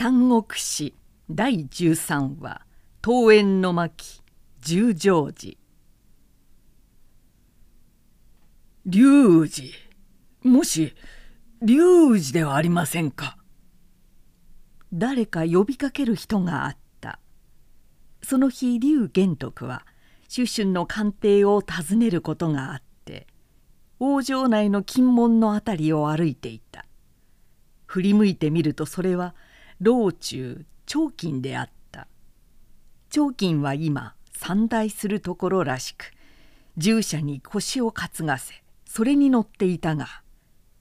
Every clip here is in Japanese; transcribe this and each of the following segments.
三国史第13話「桃園の巻十条寺」龍二もし龍二ではありませんか？誰か呼びかける人があった。その日龍玄徳は主春の官邸を訪ねることがあって王城内の金門の辺りを歩いていた。振り向いてみるとそれは老中長金であった。長金は今参内するところらしく従者に腰を担がせそれに乗っていたが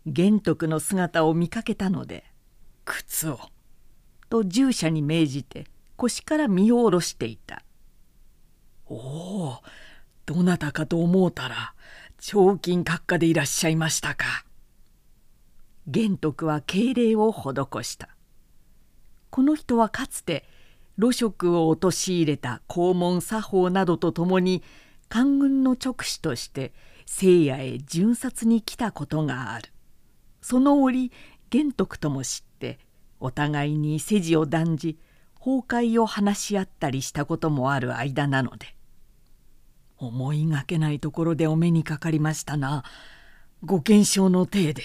玄徳の姿を見かけたので「靴を」と従者に命じて腰から身を下ろしていた「おおどなたかと思うたら長金閣下でいらっしゃいましたか」玄徳は敬礼を施した。この人はかつて露食を陥れた黄門作法などとともに官軍の直使として聖夜へ巡察に来たことがある。その折玄徳とも知ってお互いに世辞を断じ崩壊を話し合ったりしたこともある間なので思いがけないところでお目にかかりましたな。ご健勝の体で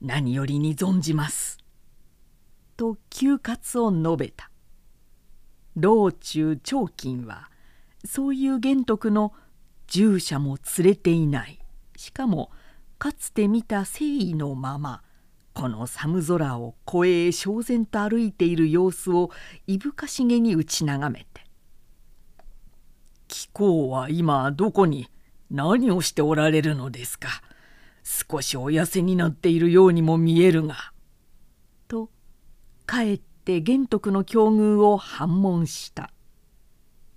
何よりに存じます」と休活を述べた。道中長金はそういう玄徳の従者も連れていない。しかもかつて見た誠意のままこの寒空を越え焦然と歩いている様子をいぶかしげに打ち眺めて「貴公は今どこに何をしておられるのですか。少しお痩せになっているようにも見えるが」かえって玄徳の境遇を反問した。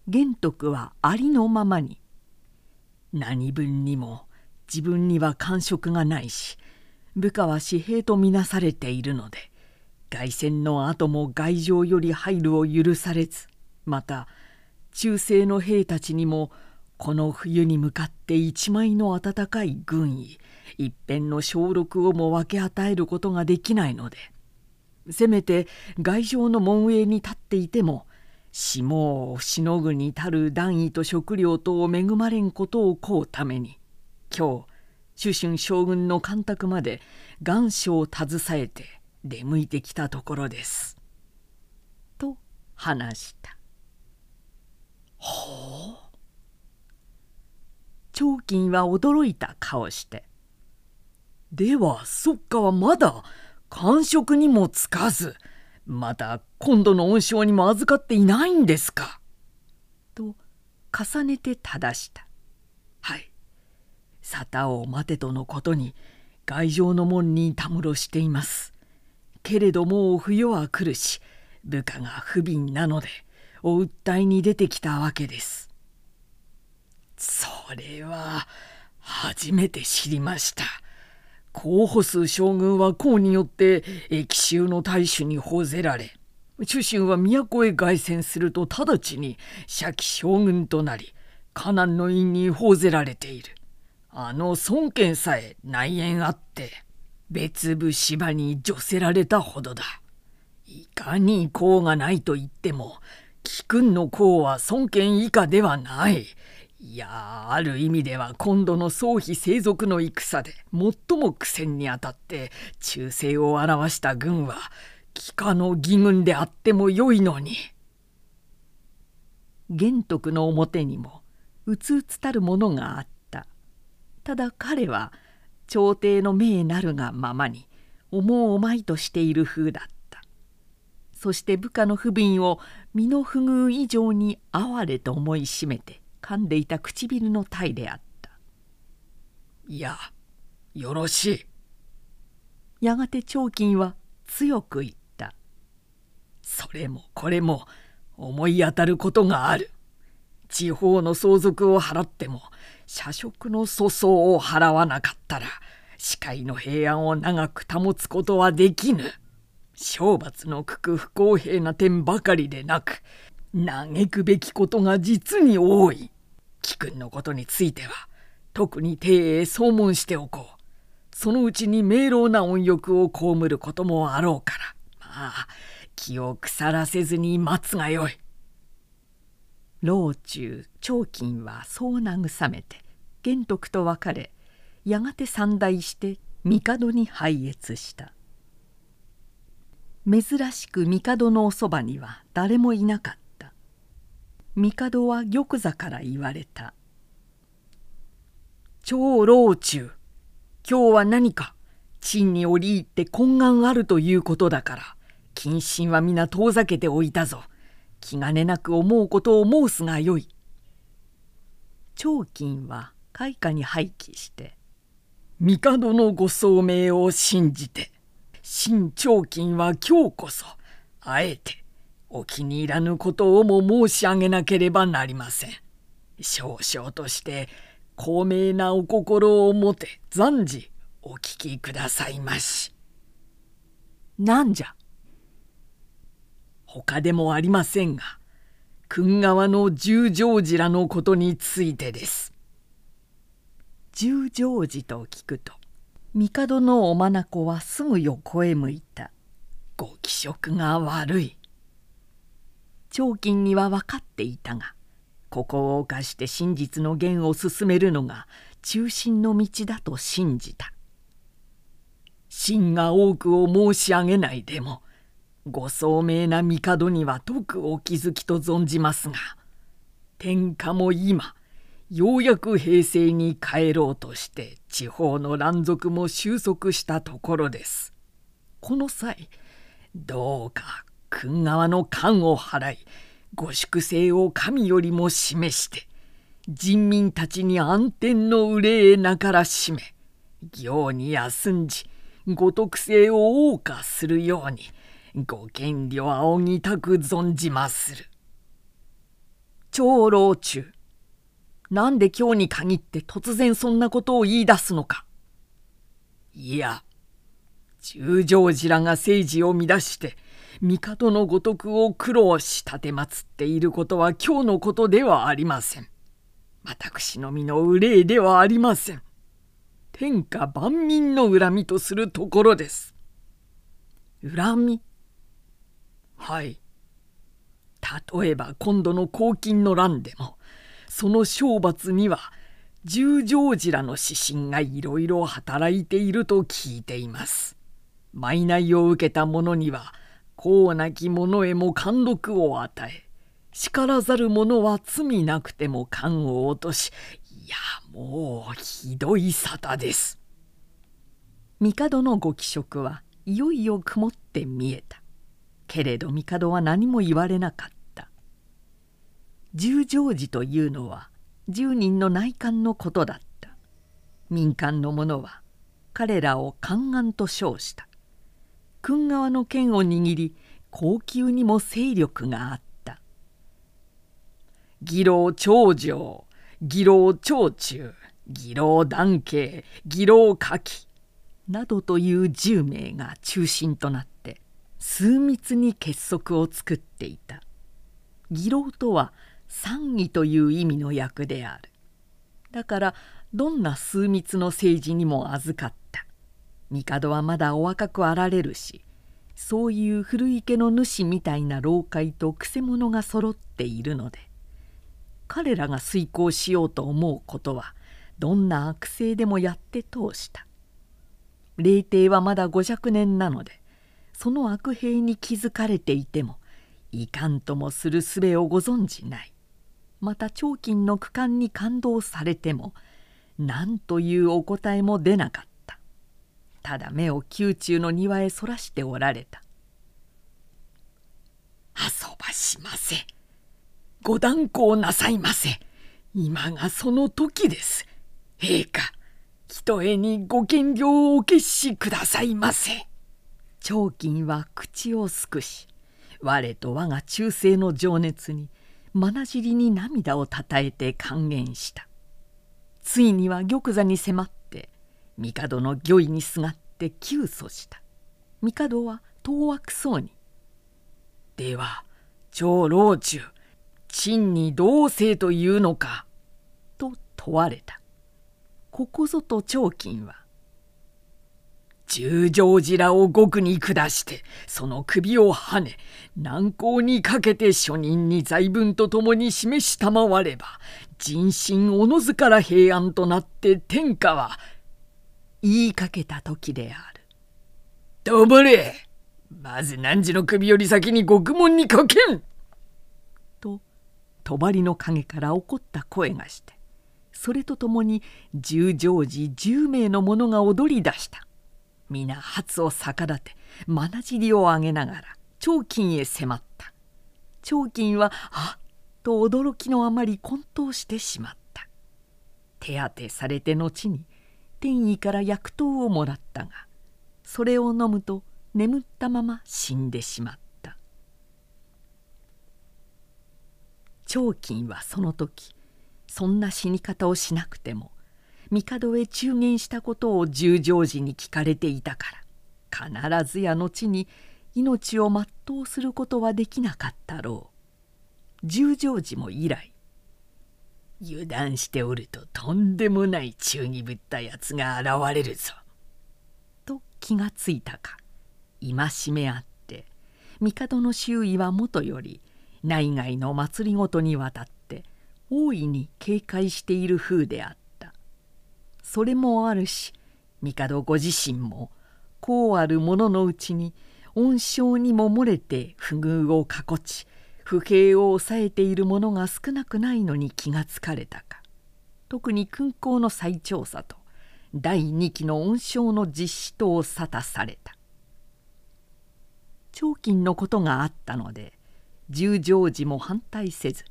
玄徳はありのままに「何分にも自分には感触がないし部下は私兵とみなされているので凱旋の後も外城より入るを許されずまた中世の兵たちにもこの冬に向かって一枚の温かい軍医一辺の小禄をも分け与えることができないのでせめて外城の門上に立っていても霜をしのぐに足る暖位と食料とを恵まれんことをこうために今日主春将軍の干拓まで願書を携えて出向いてきたところです」と話した。ほう。長金は驚いた顔して。ではそっかはまだ官職にもつかずまた今度の恩賞にも預かっていないんですか」と重ねて正した「はい。沙汰を待てとのことに外城の門にたむろしています。けれども冬は来るし部下が不憫なのでお訴えに出てきたわけです」それは初めて知りました。候補数将軍は功によって奇襲の大衆に報ぜられ主君は都へ凱旋すると直ちに社記将軍となり河南の院に報ぜられている。あの孫権さえ内縁あって別部芝に除せられたほどだ。いかに功がないと言っても貴君の功は孫権以下ではない。いやある意味では今度の総妃生族の戦で最も苦戦にあたって忠誠を表した軍は帰化の義軍であってもよいのに。玄徳の表にもうつうつたるものがあったただ彼は朝廷の命なるがままに思うおまいとしている風だったそして部下の不憫を身の不遇以上に哀れと思いしめて噛んでいた唇の体であった。いやよろしい。やがて長金は強く言った。それもこれも思い当たることがある。地方の相続を払っても社食の粗相を払わなかったら視界の平安を長く保つことはできぬ。懲罰のくく不公平な点ばかりでなく嘆くべきことが実に多い。貴君のことについては特に帝へ総問しておこう。そのうちに明朗な恩欲を被ることもあろうからまあ気を腐らせずに待つがよい。老中長金はそう慰めて玄徳と別れやがて参内して帝に拝謁した珍しく帝のおそばには誰もいなかった帝は玉座から言われた「長老中今日は何か？陳に折り入って懇願あるということだから謹慎は皆遠ざけておいたぞ。気兼ねなく思うことを申すがよい。長金は開花に廃棄して帝のご聡明を信じて新長金は今日こそあえてお気に入らぬことをも申し上げなければなりません。少々として高名なお心を持て暫時お聞きくださいまし。なんじゃ？他でもありませんが訓川の十条寺らのことについてです。十条寺と聞くと帝のお眼はすぐ横へ向いた。ご気色が悪い。長金には分かっていたがここを犯して真実の言を進めるのが中心の道だと信じた。真が多くを申し上げないでもご聡明な帝には徳お気づきと存じますが天下も今ようやく平成に帰ろうとして地方の乱俗も収束したところです。この際どうか君側の官を払いご粛清を神よりも示して人民たちに安天の憂えなからしめ行に休んじご徳性を謳歌するようにご権利を仰ぎたく存じまする。長老中なんで今日に限って突然そんなことを言い出すのかいや十条寺らが政治を乱して帝のごとくを苦労し奉っていることは今日のことではありません。私の身の憂いではありません。天下万民の恨みとするところです。恨み？はい例えば今度の黄金の乱でもその懲罰には十条寺らの指針がいろいろ働いていると聞いています。賄を受けた者には功なき者へも貫禄を与え叱らざる者は罪なくても官を落としいやもうひどい沙汰です。帝のご気色はいよいよ曇って見えた。けれど帝は何も言われなかった十条寺というのは十人の内官のことだった民間の者は彼らを宦官と称した君側の剣を握り高級にも勢力があった。義老長城義老長中義老男系義老夏季などという10名が中心となって数密に結束を作っていた。義老とは賛義という意味の役である。だからどんな数密の政治にも預かった。帝はまだお若くあられるしそういう古池の主みたいな老快とくせ者が揃っているので彼らが遂行しようと思うことはどんな悪性でもやって通した。霊帝はまだ五若年なのでその悪兵に気づかれていてもいかんともする術をご存じない。また長金の区間に感動されても何というお答えも出なかっただ目を宮中の庭へそらしておられた「遊ばしませ。ご断行なさいませ。今がその時です。陛下ひとえにご見領をお決しくださいませ」。長金は口をすくし我と我が忠誠の情熱にまなじりに涙をたたえて還元した。ついには玉座に迫って帝の御意にすがって窮訴した帝は当惑そうに「では長老中陳に同姓というのか?」と問われたここぞと長金は十条寺を極に下してその首をはね難攻にかけて諸人に財分とともに示したまわれば人心おのずから平安となって天下は言いかけた時である。ともれまず汝の首より先に獄門にかけんと帳の陰から怒った声がしてそれとともに十条寺十名の者が踊り出した。皆初を逆立てまなじりを上げながら長金へ迫った長金はあっと驚きのあまり混沌してしまった手当てされて後に天意から薬湯をもらったがそれを飲むと眠ったまま死んでしまった。長金はその時そんな死に方をしなくても帝へ中言したことを十条寺に聞かれていたから必ずや後に命を全うすることはできなかったろう。十条寺も以来油断しておるととんでもない忠義ぶったやつが現れるぞ。と気がついたか戒めあって帝の周囲はもとより内外の祭りごとにわたって大いに警戒している風であった。それもあるし帝ご自身もこうある者ののうちに恩賞にも漏れて不遇をかこち不平を抑えている者が少なくないのに気がつかれたか。特に勲功の再調査と第2期の恩賞の実施とを沙汰された。長金のことがあったので十条寺も反対せず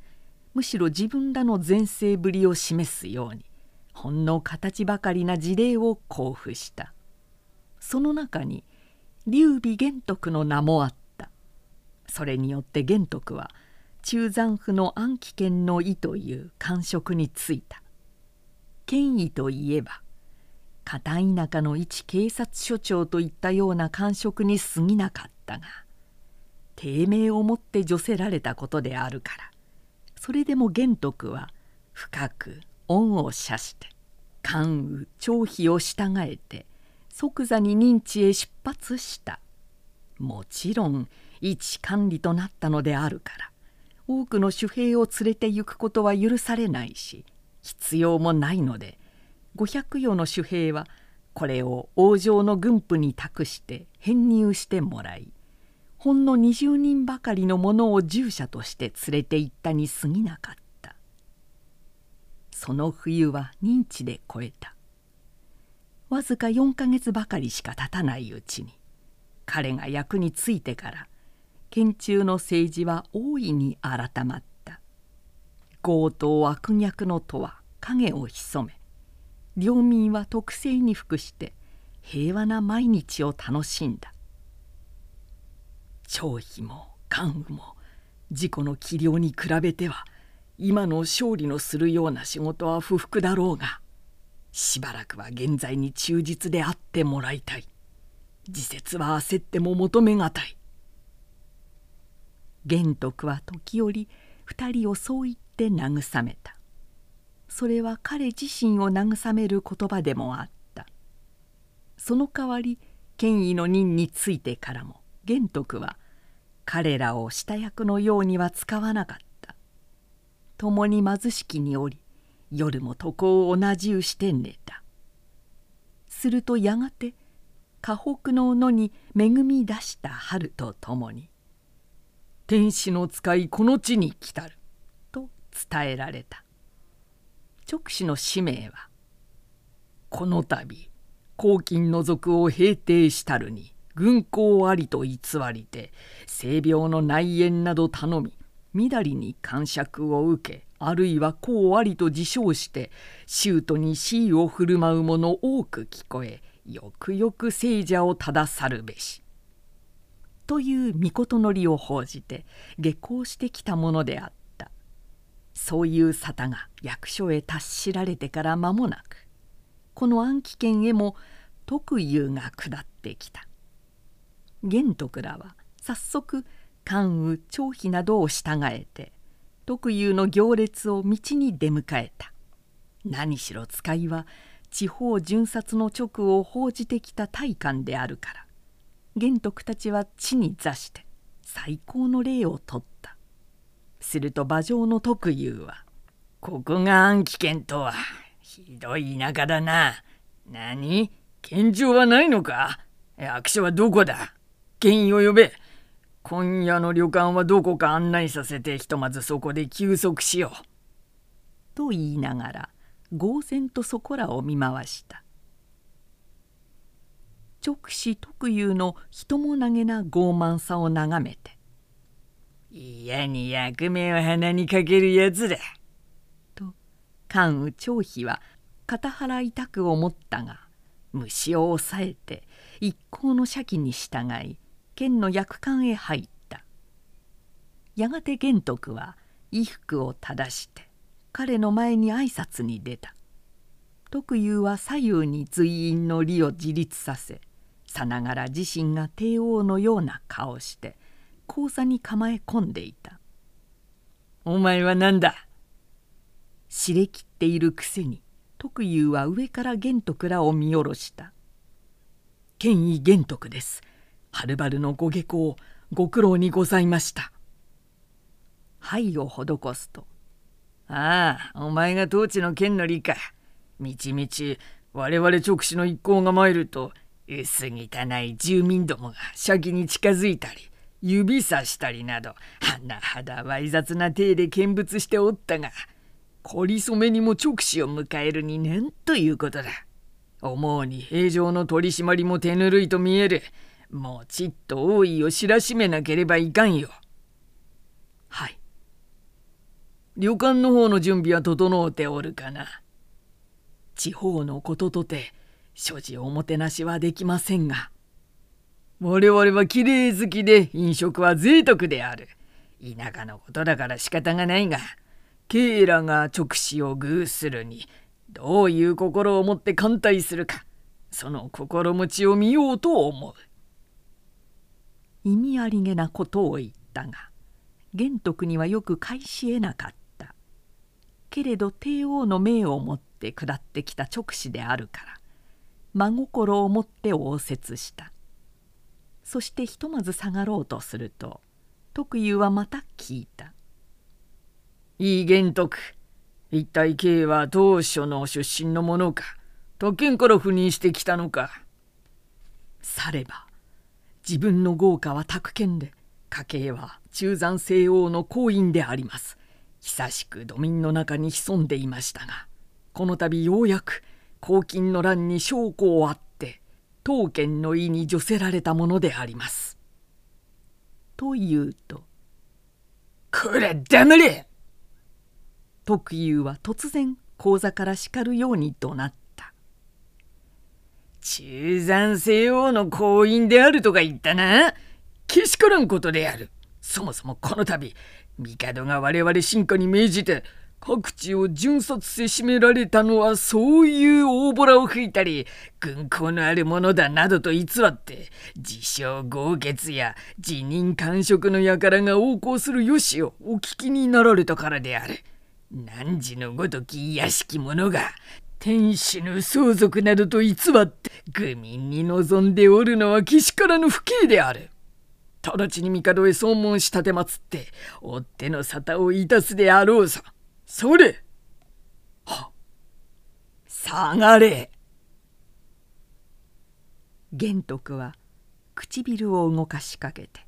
むしろ自分らの前世ぶりを示すようにほんの形ばかりな事例を交付した。その中に劉備玄徳の名もあった。それによって玄徳は中山府の安徽県の意という官職に就いた。権威といえば片田舎の一警察署長といったような官職に過ぎなかったが低迷をもって除せられたことであるからそれでも玄徳は深く恩を謝して関羽張飛を従えて即座に認知へ出発した。もちろん一管理となったのであるから多くの守兵を連れて行くことは許されないし必要もないので500余の守兵はこれを王城の軍府に託して編入してもらいほんの20人ばかりの者を従者として連れて行ったに過ぎなかった。その冬は認知で越えたわずか4ヶ月ばかりしか経たないうちに彼が役についてから県中の政治は大いに改まった。強盗悪逆のとは影を潜め領民は特性に服して平和な毎日を楽しんだ。張飛も関羽も自己の器量に比べては今の勝利のするような仕事は不服だろうがしばらくは現在に忠実であってもらいたい。自説は焦っても求めがたい。玄徳は時折二人をそう言って慰めた。それは彼自身を慰める言葉でもあった。その代わり権威の任についてからも玄徳は彼らを下役のようには使わなかった。共に貧しきにおり夜も床を同じうして寝た。するとやがて河北の野に恵み出した春とともに「天使の使いこの地に来たる」と伝えられた。直使の使命は「この度黄金の族を平定したるに軍功ありと偽りて性病の内縁など頼みみだりに感触を受けあるいはこうありと自称して舅に恣意を振る舞う者多く聞こえよくよく聖者を正さるべし」という御のりを報じて下校してきたものであった。そういう沙汰が役所へ達しられてから間もなくこの暗記圏へも特有が下ってきた。玄徳らは早速関羽張飛などを従えて特有の行列を道に出迎えた。何しろ使いは地方巡察の直を報じてきた大官であるから。玄徳たちは地に座して最高の礼をとった。すると馬上の徳雄は「ここが暗記県とはひどい田舎だな。何？県庁はないのか？役所はどこだ？県医を呼べ。今夜の旅館はどこか案内させてひとまずそこで休息しよう」と言いながら呆然とそこらを見回した。直視特有の人も投げな傲慢さを眺めて「嫌に役目を鼻にかけるやつだ」と関羽張飛は肩腹痛く思ったが虫を抑えて一行の借に従い県の役館へ入った。やがて玄徳は衣服を正して彼の前に挨拶に出た。徳雄は左右に随員の利を自立させさながら自身が帝王のような顔して講座に構え込んでいた「お前は何だ?」しれきっているくせに徳雄は上から玄徳らを見下ろした「権威玄徳です。はるばるのご下校ご苦労にございました」はいを施すとああお前が統治の剣の利かみちみち我々直視の一行が参ると薄汚い住民どもが先に近づいたり指さしたりなど甚だわい雑な体で見物しておったが凝り染めにも直視を迎えるに年ということだ。思うに平常の取り締まりも手ぬるいと見える。もうちっと多いを知らしめなければいかんよ。はい。旅館の方の準備は整うておるかな。地方のこととて所持おもてなしはできませんが我々はきれい好きで飲食は贅沢である。田舎のことだから仕方がないがケイラが直視を偶するにどういう心を持って歓待するかその心持ちを見ようと思う。意味ありげなことを言ったが玄徳にはよく返し得なかった。けれど帝王の命をもって下ってきた直視であるから真心を持って応接した。そしてひとまず下がろうとすると徳雄はまた聞いた「いい玄徳一体慶は当初の出身の者か特権から赴任してきたのか」されば自分の豪華は宅建で家計は中山西王の公院であります。久しく土民の中に潜んでいましたがこの度ようやく公金の乱に証拠をあって当家の意に除せられたものであります。というと「これ黙れ!」徳雄は突然講座から叱るように怒鳴った「中山西王の行員であるとか言ったなけしからんことであるそもそもこの度帝が我々進化に命じて各地を巡察せしめられたのはそういう大ボラを吹いたり軍功のあるものだなどと偽って自称豪傑や辞任官職の輩が横行するよしをお聞きになられたからである。汝のごとき屋敷者が天使の相続などと偽って愚民に望んでおるのはけしからぬ不敬である。直ちに帝へ総問し立てまつって追っ手の沙汰をいたすであろうさそれ。は。下がれ。玄徳は唇を動かしかけて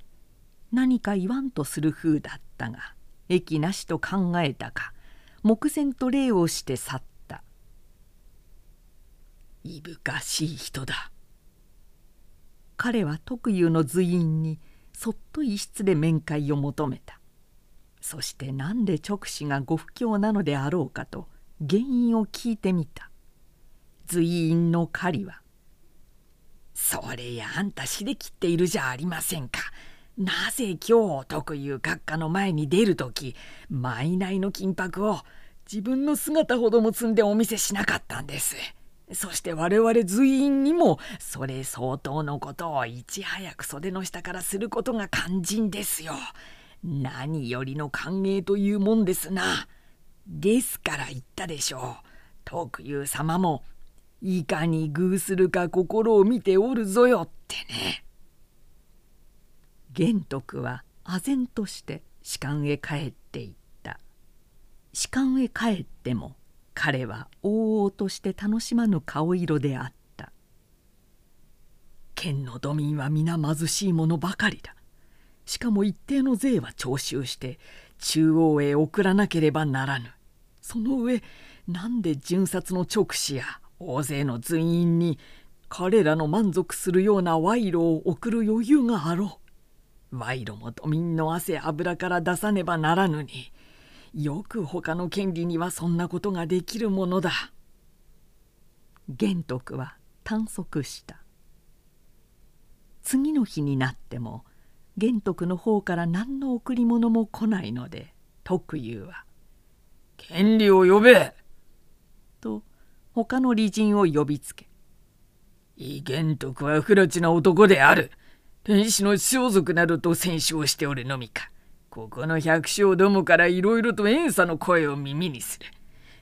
何か言わんとする風だったが益なしと考えたか目前と礼をして去った。いぶかしい人だ。彼は特有の随員にそっと一室で面会を求めた。そして何で直視がご不況なのであろうかと原因を聞いてみた随員の狩りは「それやあんたしで切っているじゃありませんか」なぜ今日特有閣下の前に出る時毎内の金箔を自分の姿ほども積んでお見せしなかったんです。そして我々随員にもそれ相当のことをいち早く袖の下からすることが肝心ですよ。何よりの歓迎というもんですな。ですから言ったでしょう。徳友様もいかに偶するか心を見ておるぞよってね。玄徳は唖然として士官へ帰っていった士官へ帰っても彼はおうおうとして楽しまぬ顔色であった県の土民は皆貧しいものばかりだしかも一定の税は徴収して中央へ送らなければならぬ。その上なんで巡察の直使や大勢の随員に彼らの満足するような賄賂を送る余裕があろう。賄賂も土民の汗油から出さねばならぬによく他の権利にはそんなことができるものだ。玄徳は探索した。次の日になっても玄徳の方から何の贈り物も来ないので徳雄は「権利を呼べ!」と他の利人を呼びつけ「い玄徳は不埒な男である。天使の装束などと戦勝しておるのみか。ここの百姓どもからいろいろと遠さの声を耳にする。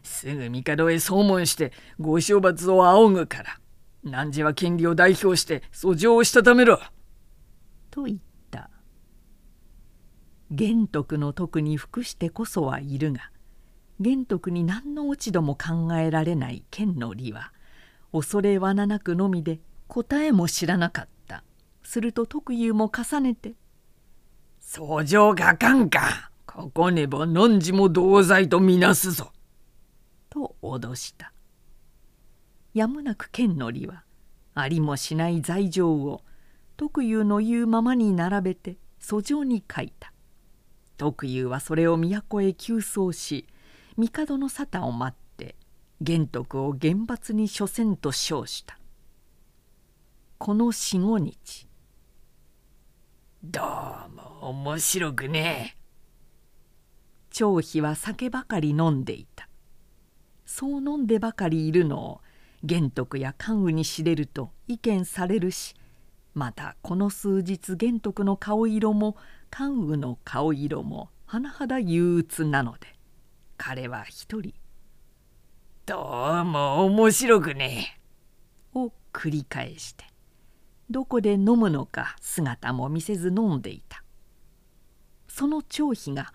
すぐ帝へ総問してご処罰を仰ぐから。汝は権利を代表して訴状をしたためろ」と言った玄徳の徳に服してこそはいるが玄徳に何の落ち度も考えられない剣の利は恐れ罠なくのみで答えも知らなかった。すると徳雄も重ねて「訴状がかんか。ここねば汝も同罪とみなすぞ」と脅した。やむなく剣の利はありもしない罪状を徳雄の言うままに並べて訴状に書いた。徳雄はそれを都へ急走し帝の沙汰を待って玄徳を厳罰に処せんと称した。この四五日。どうも面白くねえ。張飛は酒ばかり飲んでいた。そう飲んでばかりいるのを玄徳や関羽に知れると意見されるしまたこの数日玄徳の顔色も関羽の顔色も甚だ憂鬱なので彼は一人「どうも面白くねえ」を繰り返してどこで飲むのか姿も見せず飲んでいたその張飛が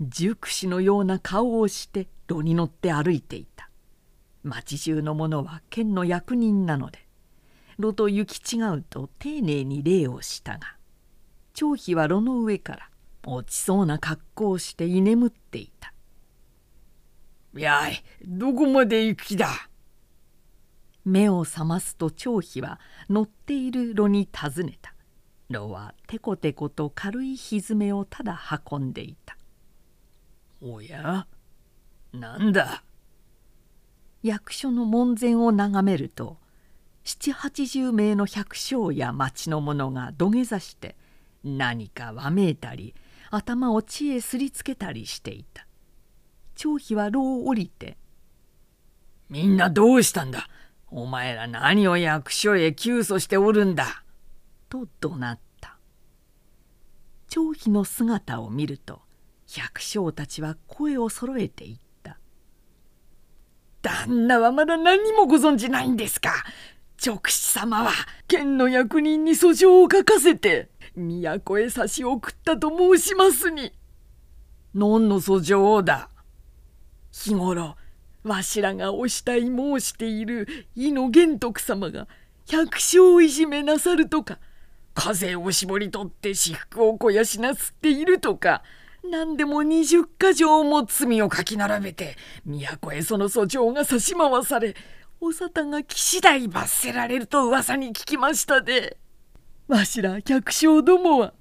熟士のような顔をして炉に乗って歩いていた。町中の者は県の役人なので炉と行き違うと丁寧に礼をしたが張飛は炉の上から落ちそうな格好をして居眠っていた。やいどこまで行く気だ？目を覚ますと張飛は乗っている炉に尋ねた。炉はテコテコと軽い蹄をただ運んでいた。おやなんだ？役所の門前を眺めると七八十名の百姓や町の者が土下座して何かわめいたり頭を地へすりつけたりしていた。張飛は牢を降りて「みんなどうしたんだ？お前ら何を役所へ急訴しておるんだ」と怒鳴った。張飛の姿を見ると百姓たちは声をそろえていった「旦那はまだ何もご存じないんですか？直使様は県の役人に訴状を書かせて。都へ差し送ったと申しますに。何の訴状だ日頃わしらがお慕い申している伊野玄徳様が百姓いじめなさるとか風を絞り取って私服を肥やしなすっているとか何でも二十か条も罪を書き並べて都へその訴状が差し回されお沙汰が騎士代罰せられると噂に聞きましたでわしら百姓どもは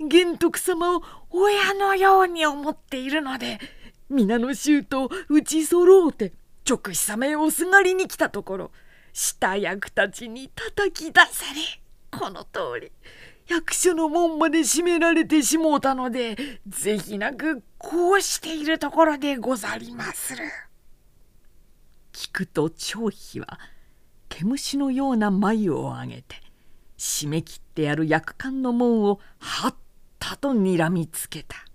玄徳様を親のように思っているので皆の衆と打ち揃うて直使様へおすがりに来たところ下役たちに叩き出されこの通り役所の門まで閉められてしもうたのでぜひなくこうしているところでござりまする。聞くと張飛は毛虫のような眉を上げて締め切ってやる約款の門をはったとにらみつけた。